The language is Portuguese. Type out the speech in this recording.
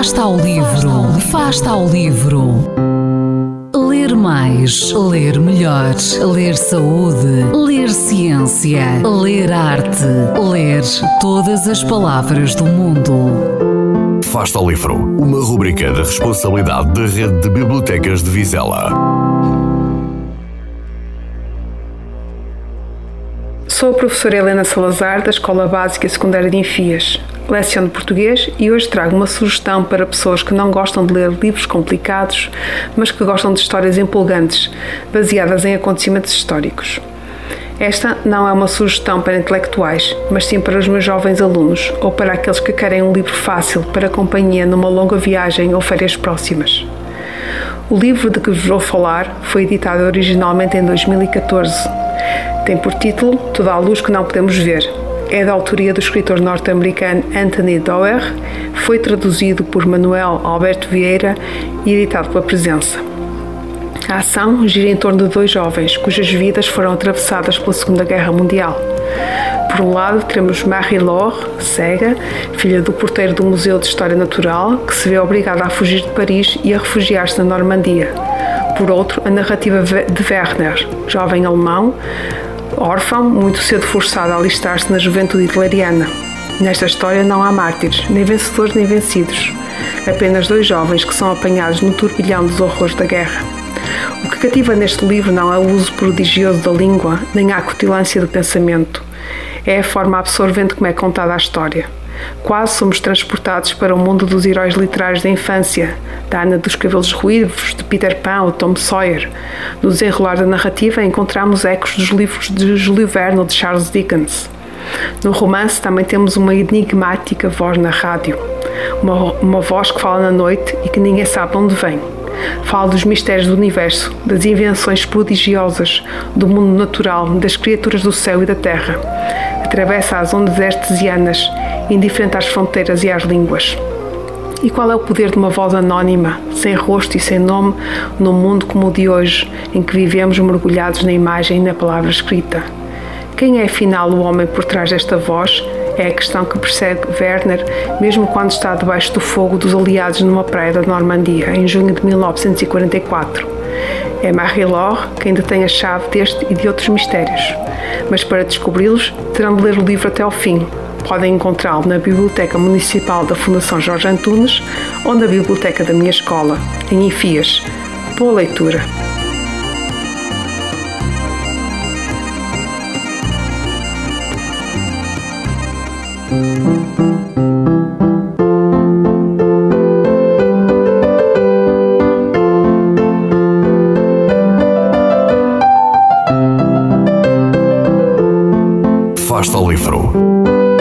Fasta ao livro, fasta ao livro. Ler mais, ler melhor, ler saúde, ler ciência, ler arte, ler todas as palavras do mundo. Fasta ao livro, uma rubrica da responsabilidade da Rede de Bibliotecas de Vizela. Sou a professora Helena Salazar, da Escola Básica e Secundária de Enfias. Leciono português e hoje trago uma sugestão para pessoas que não gostam de ler livros complicados, mas que gostam de histórias empolgantes, baseadas em acontecimentos históricos. Esta não é uma sugestão para intelectuais, mas sim para os meus jovens alunos ou para aqueles que querem um livro fácil para companhia numa longa viagem ou férias próximas. O livro de que vos vou falar foi editado originalmente em 2014 tem por título Toda a Luz que Não Podemos Ver. É da autoria do escritor norte-americano Anthony Doerr, foi traduzido por Manuel Alberto Vieira e editado pela Presença. A ação gira em torno de dois jovens cujas vidas foram atravessadas pela Segunda Guerra Mundial. Por um lado, temos Marie-Laure, cega, filha do porteiro do Museu de História Natural, que se vê obrigada a fugir de Paris e a refugiar-se na Normandia. Por outro, a narrativa de Werner, jovem alemão, órfão, muito cedo forçado a alistar-se na juventude hitleriana. Nesta história não há mártires, nem vencedores nem vencidos. Apenas dois jovens que são apanhados no turbilhão dos horrores da guerra. O que cativa neste livro não é o uso prodigioso da língua, nem a acutilância do pensamento. É a forma absorvente como é contada a história. Quase somos transportados para o mundo dos heróis literários da infância, da Ana dos Cabelos Ruivos, de Peter Pan ou Tom Sawyer. No desenrolar da narrativa encontramos ecos dos livros de Júlio Verne ou de Charles Dickens. No romance também temos uma enigmática voz na rádio, uma, uma voz que fala na noite e que ninguém sabe de onde vem. Fala dos mistérios do universo, das invenções prodigiosas, do mundo natural, das criaturas do céu e da terra. Atravessa as ondas artesianas, indiferente às fronteiras e às línguas. E qual é o poder de uma voz anónima, sem rosto e sem nome, num mundo como o de hoje, em que vivemos mergulhados na imagem e na palavra escrita? Quem é afinal o homem por trás desta voz? É a questão que persegue Werner, mesmo quando está debaixo do fogo dos aliados numa praia da Normandia, em junho de 1944. É Marie-Laure quem detém a chave deste e de outros mistérios. Mas para descobri-los, terão de ler o livro até ao fim, Podem encontrá-lo na Biblioteca Municipal da Fundação Jorge Antunes ou na Biblioteca da minha escola, em Ifias. Boa leitura! Fasta ao livro